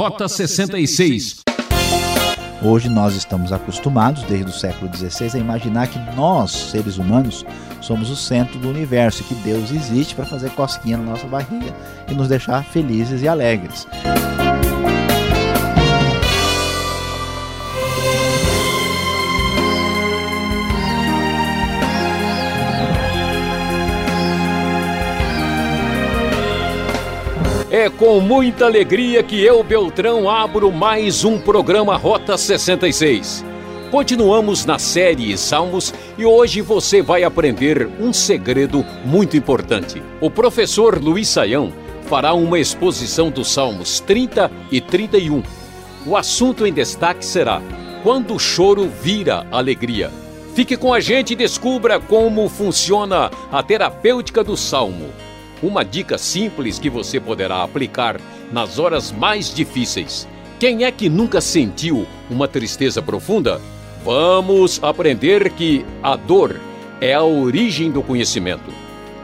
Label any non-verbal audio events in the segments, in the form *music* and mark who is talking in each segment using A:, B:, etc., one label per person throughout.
A: Rota 66.
B: Hoje nós estamos acostumados, desde o século XVI, a imaginar que nós, seres humanos, somos o centro do universo, que Deus existe para fazer cosquinha na nossa barriga e nos deixar felizes e alegres.
A: É com muita alegria que eu, Beltrão, abro mais um programa Rota 66. Continuamos na série Salmos e hoje você vai aprender um segredo muito importante. O professor Luiz Saião fará uma exposição dos Salmos 30 e 31. O assunto em destaque será Quando o choro vira alegria. Fique com a gente e descubra como funciona a terapêutica do Salmo uma dica simples que você poderá aplicar nas horas mais difíceis. Quem é que nunca sentiu uma tristeza profunda? Vamos aprender que a dor é a origem do conhecimento.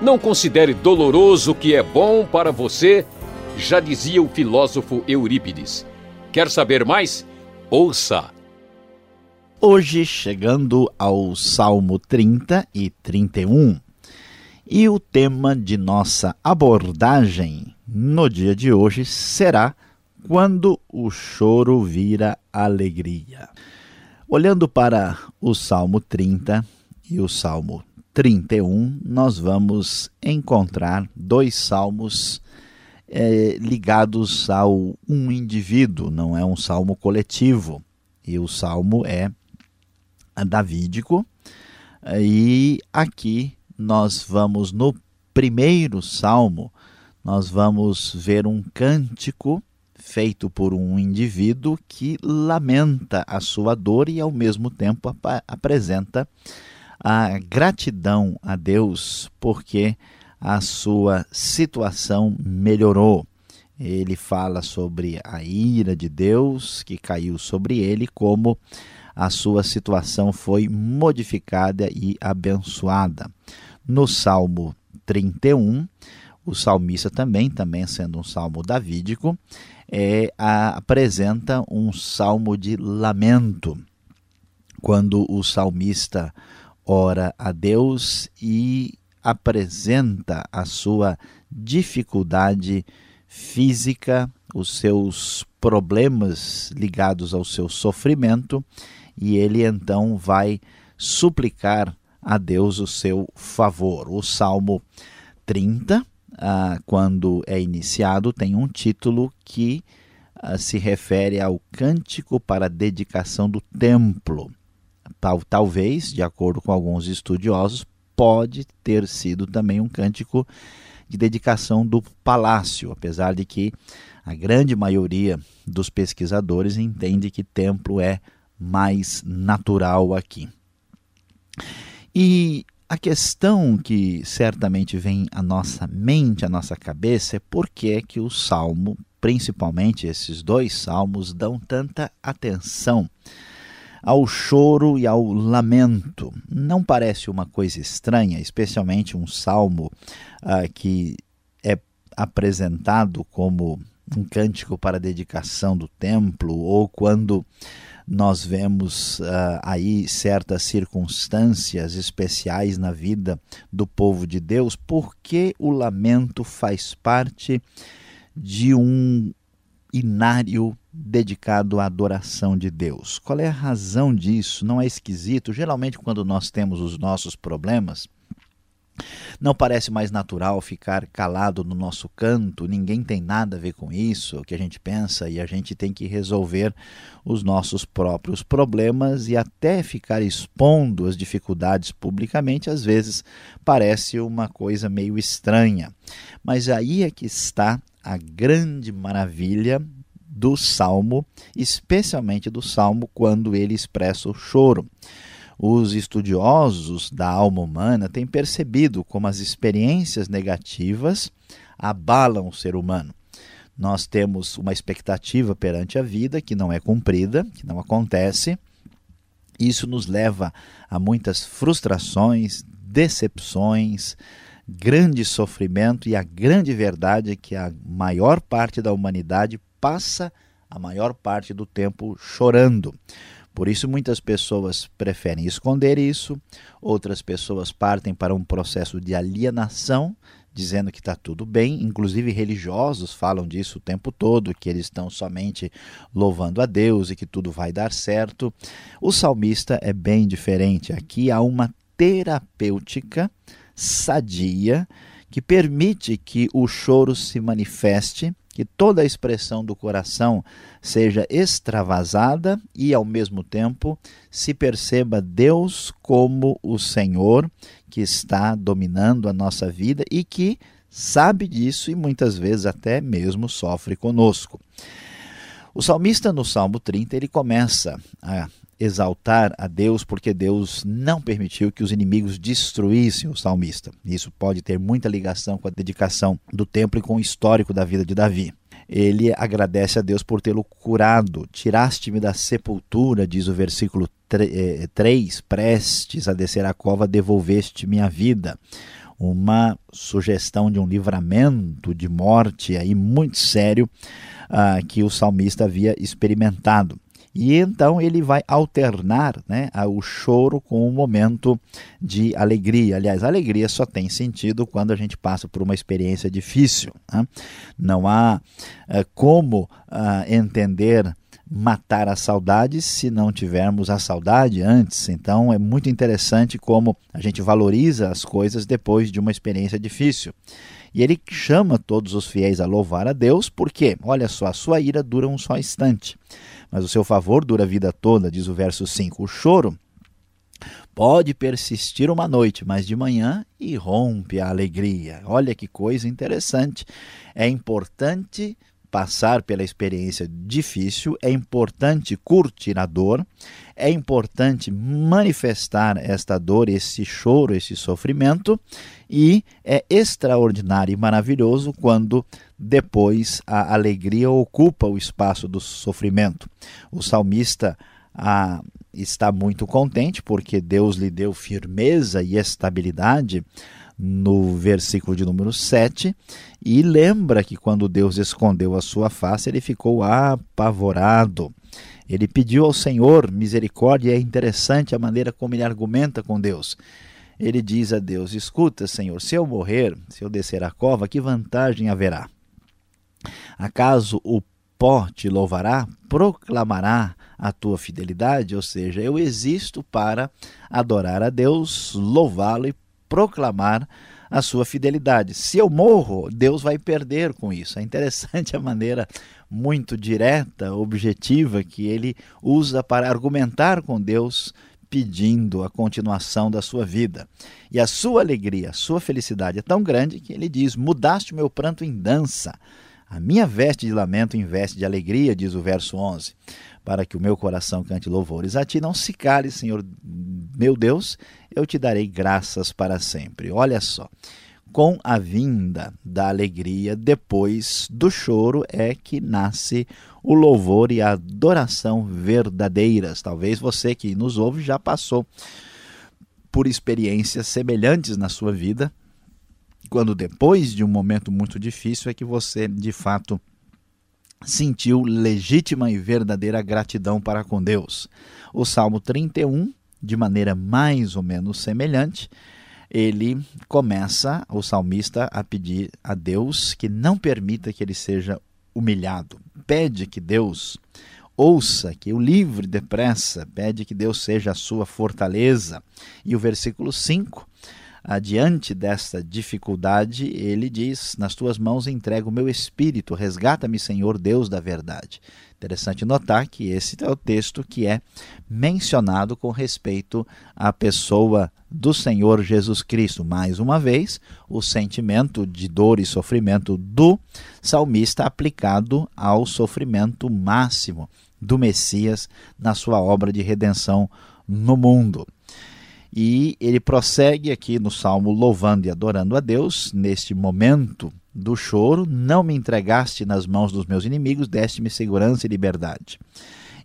A: Não considere doloroso o que é bom para você, já dizia o filósofo Eurípides. Quer saber mais? Ouça!
B: Hoje, chegando ao Salmo 30 e 31, e o tema de nossa abordagem no dia de hoje será Quando o choro vira alegria. Olhando para o Salmo 30 e o Salmo 31, nós vamos encontrar dois salmos é, ligados ao um indivíduo, não é um salmo coletivo. E o salmo é davídico. E aqui nós vamos no primeiro salmo, nós vamos ver um cântico feito por um indivíduo que lamenta a sua dor e ao mesmo tempo ap apresenta a gratidão a Deus porque a sua situação melhorou. Ele fala sobre a ira de Deus que caiu sobre ele, como a sua situação foi modificada e abençoada. No Salmo 31, o salmista também, também sendo um salmo davídico, é, a, apresenta um salmo de lamento, quando o salmista ora a Deus e apresenta a sua dificuldade física, os seus problemas ligados ao seu sofrimento, e ele então vai suplicar a Deus o seu favor. O Salmo 30, ah, quando é iniciado, tem um título que ah, se refere ao cântico para dedicação do templo. Tal, talvez, de acordo com alguns estudiosos, pode ter sido também um cântico de dedicação do palácio, apesar de que a grande maioria dos pesquisadores entende que templo é mais natural aqui. E a questão que certamente vem à nossa mente, à nossa cabeça, é por que é que o salmo, principalmente esses dois salmos, dão tanta atenção ao choro e ao lamento. Não parece uma coisa estranha, especialmente um salmo ah, que é apresentado como um cântico para a dedicação do templo, ou quando nós vemos uh, aí certas circunstâncias especiais na vida do povo de Deus, porque o lamento faz parte de um inário dedicado à adoração de Deus. Qual é a razão disso? Não é esquisito? Geralmente, quando nós temos os nossos problemas, não parece mais natural ficar calado no nosso canto, ninguém tem nada a ver com isso, o que a gente pensa, e a gente tem que resolver os nossos próprios problemas e até ficar expondo as dificuldades publicamente, às vezes parece uma coisa meio estranha. Mas aí é que está a grande maravilha do salmo, especialmente do salmo quando ele expressa o choro. Os estudiosos da alma humana têm percebido como as experiências negativas abalam o ser humano. Nós temos uma expectativa perante a vida que não é cumprida, que não acontece. Isso nos leva a muitas frustrações, decepções, grande sofrimento e a grande verdade é que a maior parte da humanidade passa a maior parte do tempo chorando. Por isso, muitas pessoas preferem esconder isso, outras pessoas partem para um processo de alienação, dizendo que está tudo bem. Inclusive, religiosos falam disso o tempo todo, que eles estão somente louvando a Deus e que tudo vai dar certo. O salmista é bem diferente. Aqui há uma terapêutica sadia que permite que o choro se manifeste que toda a expressão do coração seja extravasada e, ao mesmo tempo, se perceba Deus como o Senhor que está dominando a nossa vida e que sabe disso e muitas vezes até mesmo sofre conosco. O salmista no Salmo 30 ele começa a exaltar a Deus porque Deus não permitiu que os inimigos destruíssem o salmista. Isso pode ter muita ligação com a dedicação do templo e com o histórico da vida de Davi. Ele agradece a Deus por tê-lo curado. Tiraste-me da sepultura, diz o versículo 3, eh, prestes a descer a cova, devolveste minha vida. Uma sugestão de um livramento de morte aí muito sério ah, que o salmista havia experimentado. E então ele vai alternar né, o choro com um momento de alegria. Aliás, a alegria só tem sentido quando a gente passa por uma experiência difícil. Né? Não há é, como ah, entender matar a saudade se não tivermos a saudade antes. Então é muito interessante como a gente valoriza as coisas depois de uma experiência difícil. E ele chama todos os fiéis a louvar a Deus, porque, olha só, a sua ira dura um só instante mas o seu favor dura a vida toda, diz o verso 5. O choro pode persistir uma noite, mas de manhã irrompe a alegria. Olha que coisa interessante. É importante passar pela experiência difícil, é importante curtir a dor, é importante manifestar esta dor, esse choro, esse sofrimento, e é extraordinário e maravilhoso quando depois a alegria ocupa o espaço do sofrimento. O salmista ah, está muito contente porque Deus lhe deu firmeza e estabilidade no versículo de número 7, e lembra que quando Deus escondeu a sua face, ele ficou apavorado. Ele pediu ao Senhor misericórdia, é interessante a maneira como ele argumenta com Deus. Ele diz a Deus: Escuta, Senhor, se eu morrer, se eu descer a cova, que vantagem haverá? Acaso o pó te louvará, proclamará a tua fidelidade? Ou seja, eu existo para adorar a Deus, louvá-lo e proclamar a sua fidelidade. Se eu morro, Deus vai perder com isso. É interessante a maneira muito direta, objetiva que ele usa para argumentar com Deus, pedindo a continuação da sua vida. E a sua alegria, a sua felicidade é tão grande que ele diz: Mudaste o meu pranto em dança. A minha veste de lamento em veste de alegria, diz o verso 11, para que o meu coração cante louvores a ti. Não se cale, Senhor meu Deus, eu te darei graças para sempre. Olha só, com a vinda da alegria, depois do choro, é que nasce o louvor e a adoração verdadeiras. Talvez você que nos ouve já passou por experiências semelhantes na sua vida quando depois de um momento muito difícil é que você de fato sentiu legítima e verdadeira gratidão para com Deus. O Salmo 31, de maneira mais ou menos semelhante, ele começa, o salmista, a pedir a Deus que não permita que ele seja humilhado. Pede que Deus ouça, que o livre depressa, pede que Deus seja a sua fortaleza. E o versículo 5 adiante desta dificuldade, ele diz: Nas tuas mãos entrego o meu espírito, resgata-me, Senhor Deus da verdade. Interessante notar que esse é o texto que é mencionado com respeito à pessoa do Senhor Jesus Cristo. Mais uma vez, o sentimento de dor e sofrimento do salmista aplicado ao sofrimento máximo do Messias na sua obra de redenção no mundo. E ele prossegue aqui no salmo louvando e adorando a Deus neste momento do choro, não me entregaste nas mãos dos meus inimigos, deste-me segurança e liberdade.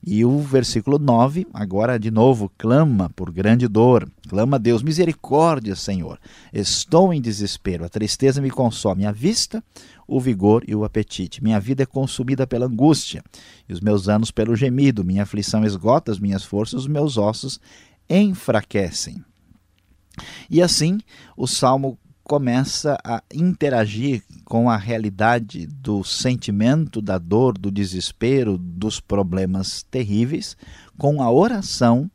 B: E o versículo 9, agora de novo, clama por grande dor. Clama a Deus, misericórdia, Senhor. Estou em desespero, a tristeza me consome a vista, o vigor e o apetite. Minha vida é consumida pela angústia, e os meus anos pelo gemido. Minha aflição esgota as minhas forças, os meus ossos enfraquecem. E assim, o salmo começa a interagir com a realidade do sentimento, da dor, do desespero, dos problemas terríveis, com a oração,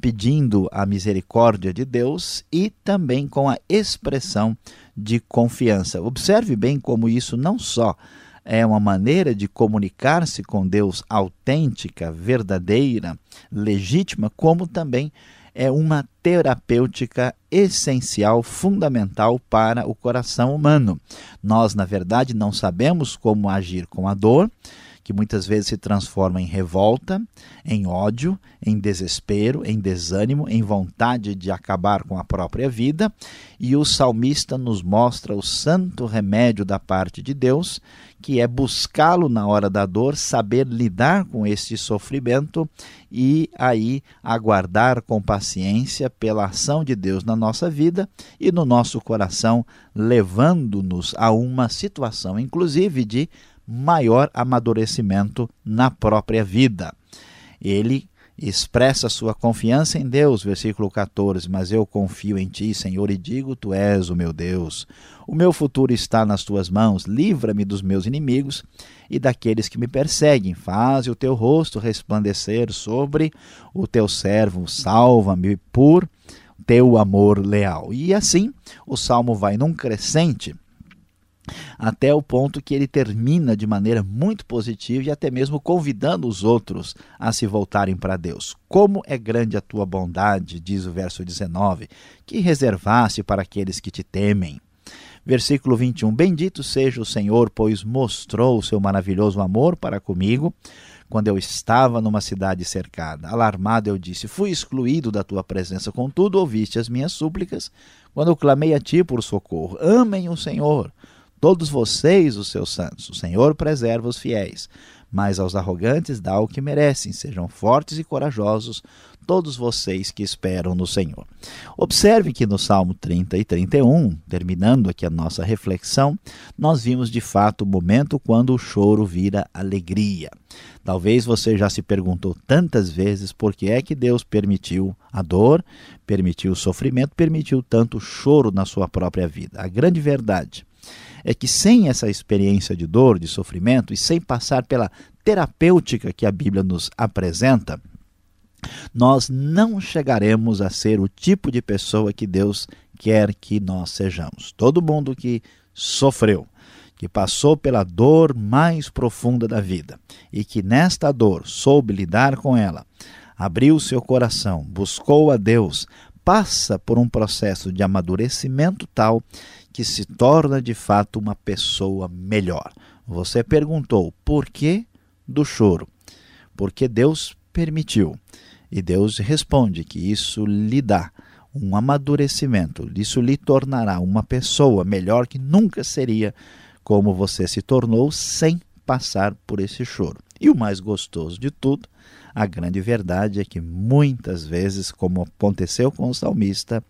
B: pedindo a misericórdia de Deus e também com a expressão de confiança. Observe bem como isso não só é uma maneira de comunicar-se com Deus autêntica, verdadeira, legítima, como também é uma terapêutica essencial, fundamental para o coração humano. Nós, na verdade, não sabemos como agir com a dor, que muitas vezes se transforma em revolta, em ódio, em desespero, em desânimo, em vontade de acabar com a própria vida, e o salmista nos mostra o santo remédio da parte de Deus, que é buscá-lo na hora da dor, saber lidar com esse sofrimento e aí aguardar com paciência pela ação de Deus na nossa vida e no nosso coração, levando-nos a uma situação, inclusive, de maior amadurecimento na própria vida. Ele expressa sua confiança em Deus, versículo 14: Mas eu confio em ti, Senhor, e digo: Tu és o meu Deus. O meu futuro está nas tuas mãos. Livra-me dos meus inimigos e daqueles que me perseguem. Faze o teu rosto resplandecer sobre o teu servo. Salva-me por teu amor leal. E assim o salmo vai num crescente até o ponto que ele termina de maneira muito positiva e até mesmo convidando os outros a se voltarem para Deus. Como é grande a tua bondade, diz o verso 19, que reservaste para aqueles que te temem. Versículo 21: Bendito seja o Senhor, pois mostrou o seu maravilhoso amor para comigo quando eu estava numa cidade cercada. Alarmado, eu disse: Fui excluído da tua presença, contudo, ouviste as minhas súplicas quando eu clamei a ti por socorro. Amem o Senhor todos vocês, os seus santos. O Senhor preserva os fiéis, mas aos arrogantes dá o que merecem. Sejam fortes e corajosos, todos vocês que esperam no Senhor. Observe que no Salmo 30 e 31, terminando aqui a nossa reflexão, nós vimos de fato o momento quando o choro vira alegria. Talvez você já se perguntou tantas vezes por que é que Deus permitiu a dor, permitiu o sofrimento, permitiu tanto choro na sua própria vida. A grande verdade é que sem essa experiência de dor, de sofrimento e sem passar pela terapêutica que a Bíblia nos apresenta, nós não chegaremos a ser o tipo de pessoa que Deus quer que nós sejamos. Todo mundo que sofreu, que passou pela dor mais profunda da vida e que nesta dor soube lidar com ela, abriu seu coração, buscou a Deus, passa por um processo de amadurecimento tal que se torna de fato uma pessoa melhor. Você perguntou por que do choro? Porque Deus permitiu. E Deus responde que isso lhe dá um amadurecimento, isso lhe tornará uma pessoa melhor que nunca seria como você se tornou sem passar por esse choro. E o mais gostoso de tudo, a grande verdade é que muitas vezes, como aconteceu com o salmista,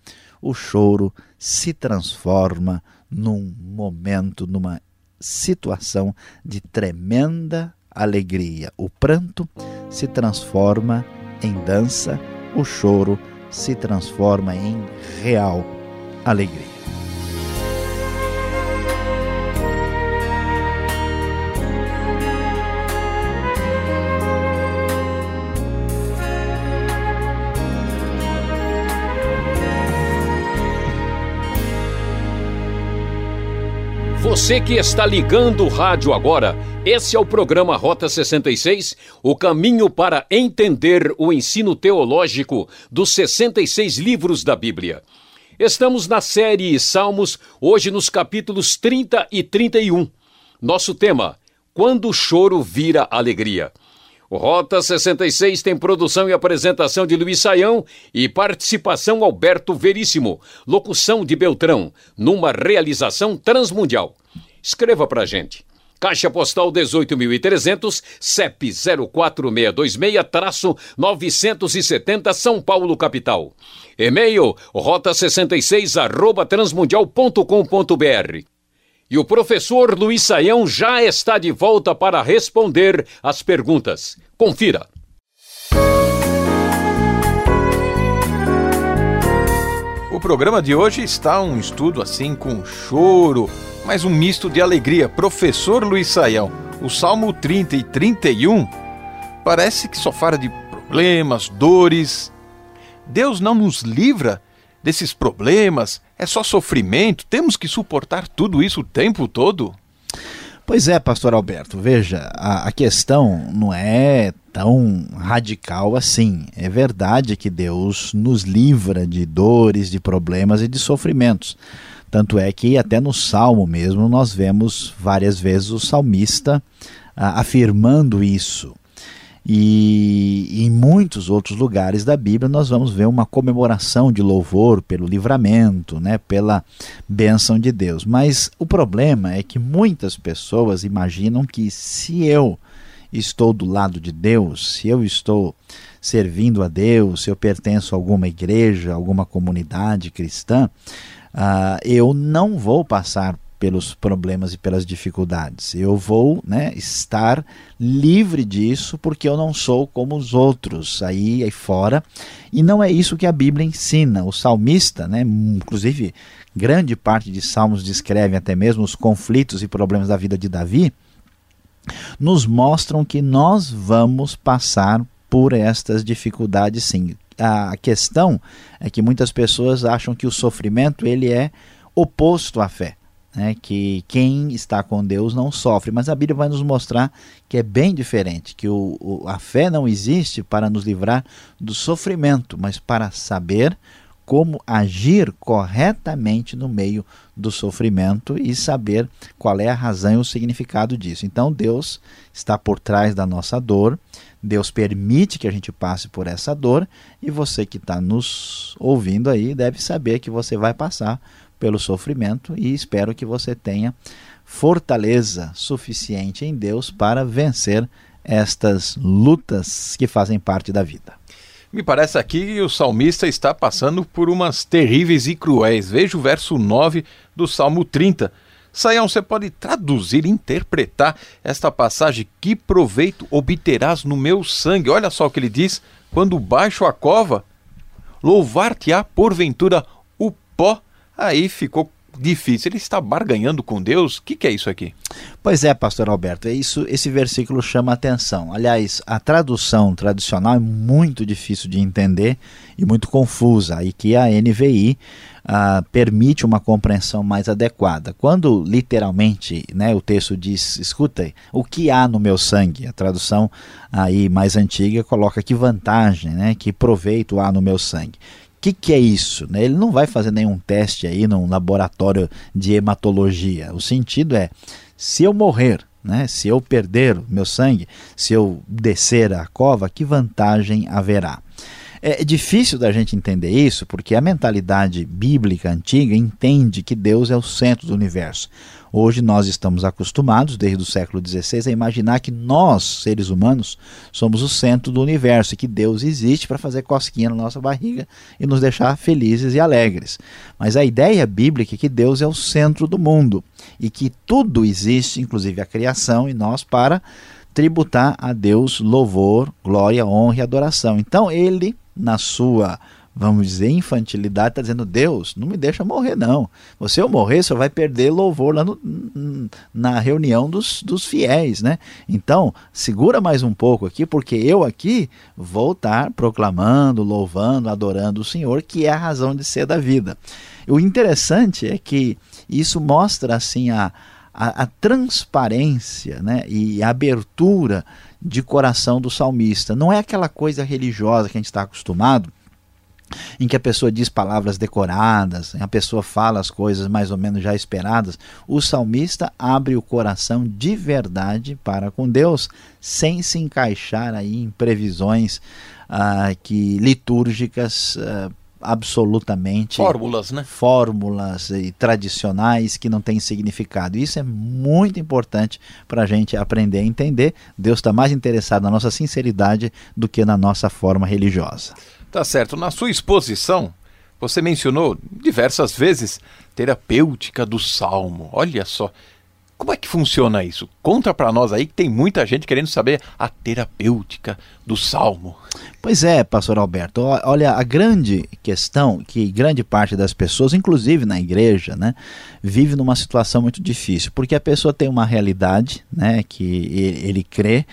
B: o choro se transforma num momento, numa situação de tremenda alegria. O pranto se transforma em dança, o choro se transforma em real alegria.
A: Você que está ligando o rádio agora, esse é o programa Rota 66, o caminho para entender o ensino teológico dos 66 livros da Bíblia. Estamos na série Salmos, hoje nos capítulos 30 e 31. Nosso tema: Quando o choro vira alegria. O Rota 66 tem produção e apresentação de Luiz Saião e participação Alberto Veríssimo, locução de Beltrão, numa realização transmundial. Escreva para a gente. Caixa Postal 18.300, CEP 04626-970 São Paulo, capital. E-mail rota66 arroba transmundial.com.br. E o professor Luiz Saião já está de volta para responder as perguntas. Confira.
C: O programa de hoje está um estudo assim com choro, mas um misto de alegria. Professor Luiz Saião, o Salmo 30 e 31 parece que só fala de problemas, dores. Deus não nos livra desses problemas, é só sofrimento, temos que suportar tudo isso o tempo todo?
B: Pois é, pastor Alberto, veja, a, a, questão não é tão radical assim. É verdade que Deus nos livra de dores, de problemas e de sofrimentos. Tanto é que até no Salmo mesmo nós vemos várias vezes o salmista ah, afirmando isso. E em muitos outros lugares da Bíblia nós vamos ver uma comemoração de louvor pelo livramento, né, pela bênção de Deus. Mas o problema é que muitas pessoas imaginam que se eu estou do lado de Deus, se eu estou servindo a Deus, se eu pertenço a alguma igreja, alguma comunidade cristã, uh, eu não vou passar pelos problemas e pelas dificuldades. Eu vou né, estar livre disso porque eu não sou como os outros aí, aí fora. E não é isso que a Bíblia ensina. O salmista, né, inclusive grande parte de salmos descrevem até mesmo os conflitos e problemas da vida de Davi, nos mostram que nós vamos passar por estas dificuldades sim. A questão é que muitas pessoas acham que o sofrimento ele é oposto à fé né, que quem está com Deus não sofre. Mas a Bíblia vai nos mostrar que é bem diferente, que o, o, a fé não existe para nos livrar do sofrimento, mas para saber como agir corretamente no meio do sofrimento e saber qual é a razão e o significado disso. Então Deus está por trás da nossa dor, Deus permite que a gente passe por essa dor e você que está nos ouvindo aí deve saber que você vai passar pelo sofrimento e espero que você tenha fortaleza suficiente em Deus para vencer estas lutas que fazem parte da vida.
C: Me parece aqui que o salmista está passando por umas terríveis e cruéis. Veja o verso 9 do Salmo 30. Saião, você pode traduzir, interpretar esta passagem? Que proveito obterás no meu sangue? Olha só o que ele diz: quando baixo a cova, louvar-te-á porventura o pó Aí ficou difícil. Ele está barganhando com Deus? O que, que, é isso aqui?
B: Pois é, pastor Alberto, é isso, esse versículo chama atenção. Aliás, a tradução tradicional é muito difícil de entender e muito confusa, e que a NVI ah, permite uma compreensão mais adequada. Quando literalmente né, o texto diz, escuta, o que há no meu sangue? A tradução aí mais antiga coloca que vantagem, né, que proveito há no meu sangue que, que é isso? Né? Ele não vai fazer nenhum teste aí num laboratório de hematologia. O sentido é, se eu morrer, né, se eu perder meu sangue, se eu descer a cova, que vantagem haverá? É difícil da gente entender isso porque a mentalidade bíblica antiga entende que Deus é o centro do universo. Hoje nós estamos acostumados, desde o século XVI, a imaginar que nós, seres humanos, somos o centro do universo e que Deus existe para fazer cosquinha na nossa barriga e nos deixar felizes e alegres. Mas a ideia bíblica é que Deus é o centro do mundo e que tudo existe, inclusive a criação, e nós para tributar a Deus louvor, glória, honra e adoração. Então ele, na sua vamos dizer, infantilidade, está dizendo, Deus, não me deixa morrer, não. Você eu morrer, você vai perder louvor lá no, na reunião dos, dos fiéis, né? Então, segura mais um pouco aqui, porque eu aqui vou estar proclamando, louvando, adorando o Senhor, que é a razão de ser da vida. O interessante é que isso mostra, assim, a, a, a transparência né, e a abertura de coração do salmista. Não é aquela coisa religiosa que a gente está acostumado, em que a pessoa diz palavras decoradas, a pessoa fala as coisas mais ou menos já esperadas, o salmista abre o coração de verdade para com Deus, sem se encaixar aí em previsões ah, que litúrgicas ah, absolutamente
C: fórmulas, né?
B: Fórmulas e tradicionais que não têm significado. Isso é muito importante para a gente aprender a entender. Deus está mais interessado na nossa sinceridade do que na nossa forma religiosa.
C: Tá certo. Na sua exposição, você mencionou diversas vezes terapêutica do salmo. Olha só. Como é que funciona isso? Conta para nós aí que tem muita gente querendo saber a terapêutica do salmo.
B: Pois é, pastor Alberto. Olha, a grande questão que grande parte das pessoas, inclusive na igreja, né, vive numa situação muito difícil, porque a pessoa tem uma realidade, né, que ele crê,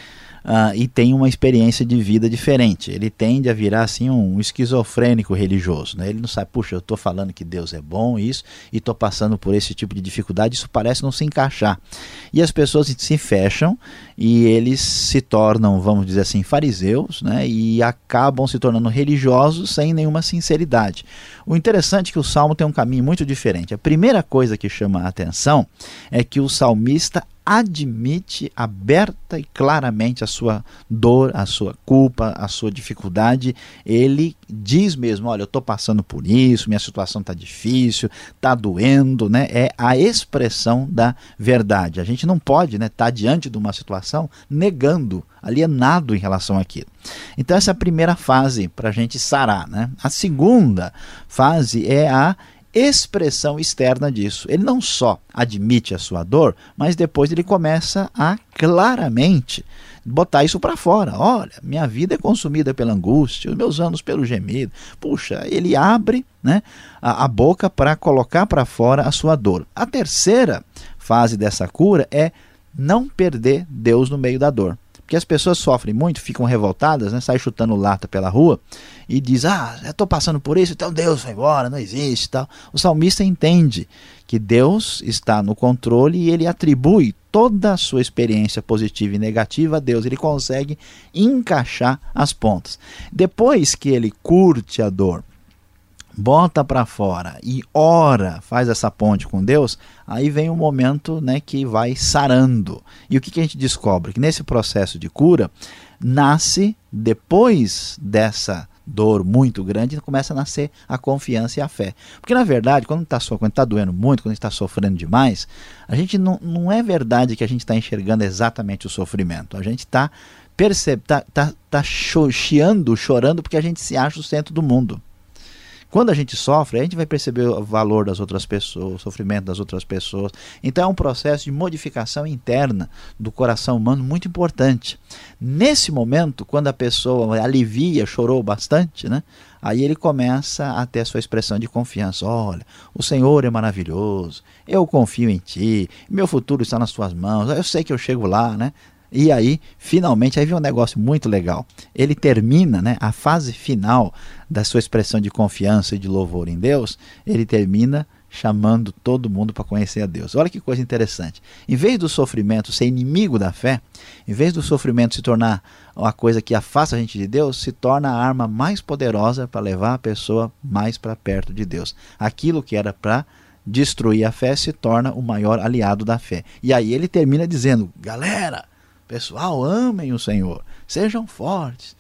B: uh, e tem uma experiência de vida diferente. Ele tende a virar assim um esquizofrênico religioso. Né? Ele não sabe, puxa, eu estou falando que Deus é bom, isso, e estou passando por esse tipo de dificuldade, isso parece não se encaixar. E as pessoas se fecham e eles se tornam, vamos dizer assim, fariseus, né? e acabam se tornando religiosos sem nenhuma sinceridade. O interessante é que o salmo tem um caminho muito diferente. A primeira coisa que chama a atenção é que o salmista admite aberta e claramente a sua dor, a sua culpa, a sua dificuldade. Ele diz mesmo: Olha, eu estou passando por isso, minha situação está difícil, está doendo. Né? É a expressão da verdade. A gente não pode estar né, tá diante de uma situação negando, alienado em relação àquilo. Então, essa é a primeira fase para a gente sarar. Né? A segunda fase é a expressão externa disso. Ele não só admite a sua dor, mas depois ele começa a claramente botar isso para fora. Olha, minha vida é consumida pela angústia, os meus anos pelo gemido. Puxa, ele abre né, a, a boca para colocar para fora a sua dor. A terceira fase dessa cura é não perder Deus no meio da dor. Porque as pessoas sofrem muito, ficam revoltadas, né? saem chutando lata pela rua e diz: Ah, eu estou passando por isso, então Deus vai embora, não existe. tal. O salmista entende que Deus está no controle e ele atribui toda a sua experiência positiva e negativa a Deus. Ele consegue encaixar as pontas. Depois que ele curte a dor, bota para fora e ora, faz essa ponte com Deus, aí vem um momento né, que vai sarando. E o que, que a gente descobre? Que nesse processo de cura, nasce, depois dessa dor muito grande, começa a nascer a confiança e a fé. Porque na verdade, quando está tá doendo muito, quando está sofrendo demais, a gente não, não é verdade que a gente está enxergando exatamente o sofrimento. A gente está percebe, tá, tá, tá chiando, chorando porque a gente se acha o centro do mundo. Quando a gente sofre, a gente vai perceber o valor das outras pessoas, o sofrimento das outras pessoas. Então é um processo de modificação interna do coração humano muito importante. Nesse momento, quando a pessoa alivia, chorou bastante, né? Aí ele começa a ter a sua expressão de confiança. Olha, o Senhor é maravilhoso, eu confio em Ti, meu futuro está nas Tuas mãos, eu sei que eu chego lá, né? E aí, finalmente, aí vem um negócio muito legal. Ele termina, né, a fase final da sua expressão de confiança e de louvor em Deus, ele termina chamando todo mundo para conhecer a Deus. Olha que coisa interessante. Em vez do sofrimento ser inimigo da fé, em vez do sofrimento se tornar uma coisa que afasta a gente de Deus, se torna a arma mais poderosa para levar a pessoa mais para perto de Deus. Aquilo que era para destruir a fé se torna o maior aliado da fé. E aí ele termina dizendo: galera, Pessoal, amem o Senhor, sejam fortes,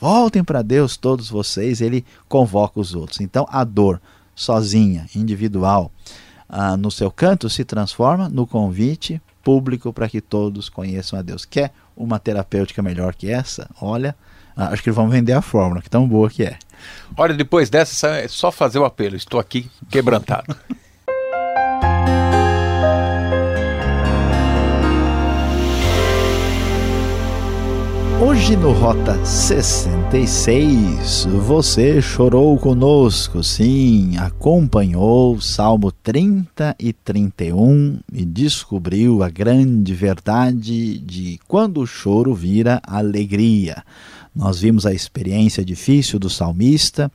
B: voltem para Deus todos vocês, ele convoca os outros. Então a dor sozinha, individual, ah, no seu canto se transforma no convite público para que todos conheçam a Deus. Quer uma terapêutica melhor que essa? Olha, ah, acho que vão vender a fórmula, que tão boa que é.
C: Olha, depois dessa é só fazer o apelo. Estou aqui quebrantado. *laughs*
B: Hoje no Rota 66, você chorou conosco, sim, acompanhou Salmo 30 e 31 e descobriu a grande verdade de quando o choro vira alegria. Nós vimos a experiência difícil do salmista,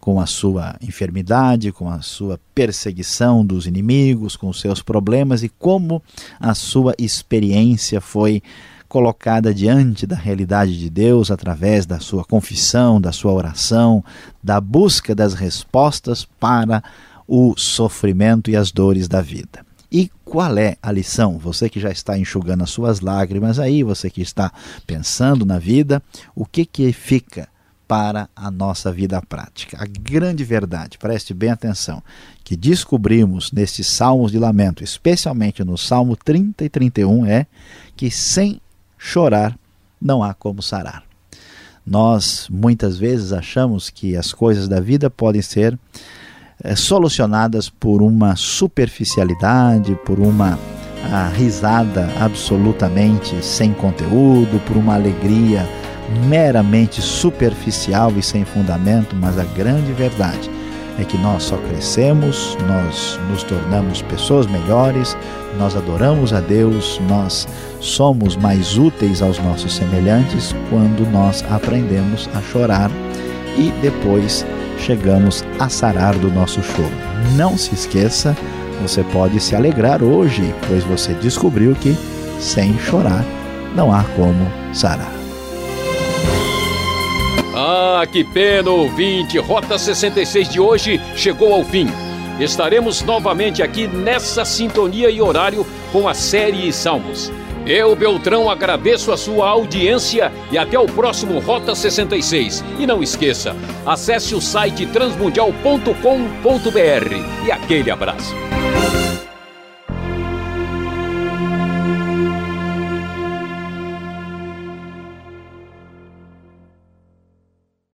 B: com a sua enfermidade, com a sua perseguição dos inimigos, com seus problemas e como a sua experiência foi colocada diante da realidade de Deus através da sua confissão, da sua oração, da busca das respostas para o sofrimento e as dores da vida. E qual é a lição? Você que já está enxugando as suas lágrimas aí, você que está pensando na vida, o que que fica para a nossa vida prática. A grande verdade, preste bem atenção, que descobrimos nesses salmos de lamento, especialmente no Salmo 30 e 31, é que sem chorar não há como sarar. Nós muitas vezes achamos que as coisas da vida podem ser é, solucionadas por uma superficialidade, por uma risada absolutamente sem conteúdo, por uma alegria meramente superficial e sem fundamento, mas a grande verdade é que nós só crescemos, nós nos tornamos pessoas melhores, nós adoramos a Deus, nós somos mais úteis aos nossos semelhantes quando nós aprendemos a chorar e depois chegamos a sarar do nosso choro. Não se esqueça, você pode se alegrar hoje, pois você descobriu que sem chorar não há como sarar.
A: Ah, que pena, ouvinte! Rota 66 de hoje chegou ao fim. Estaremos novamente aqui nessa sintonia e horário com a série Salmos. Eu, Beltrão, agradeço a sua audiência e até o próximo Rota 66. E não esqueça, acesse o site transmundial.com.br e aquele abraço.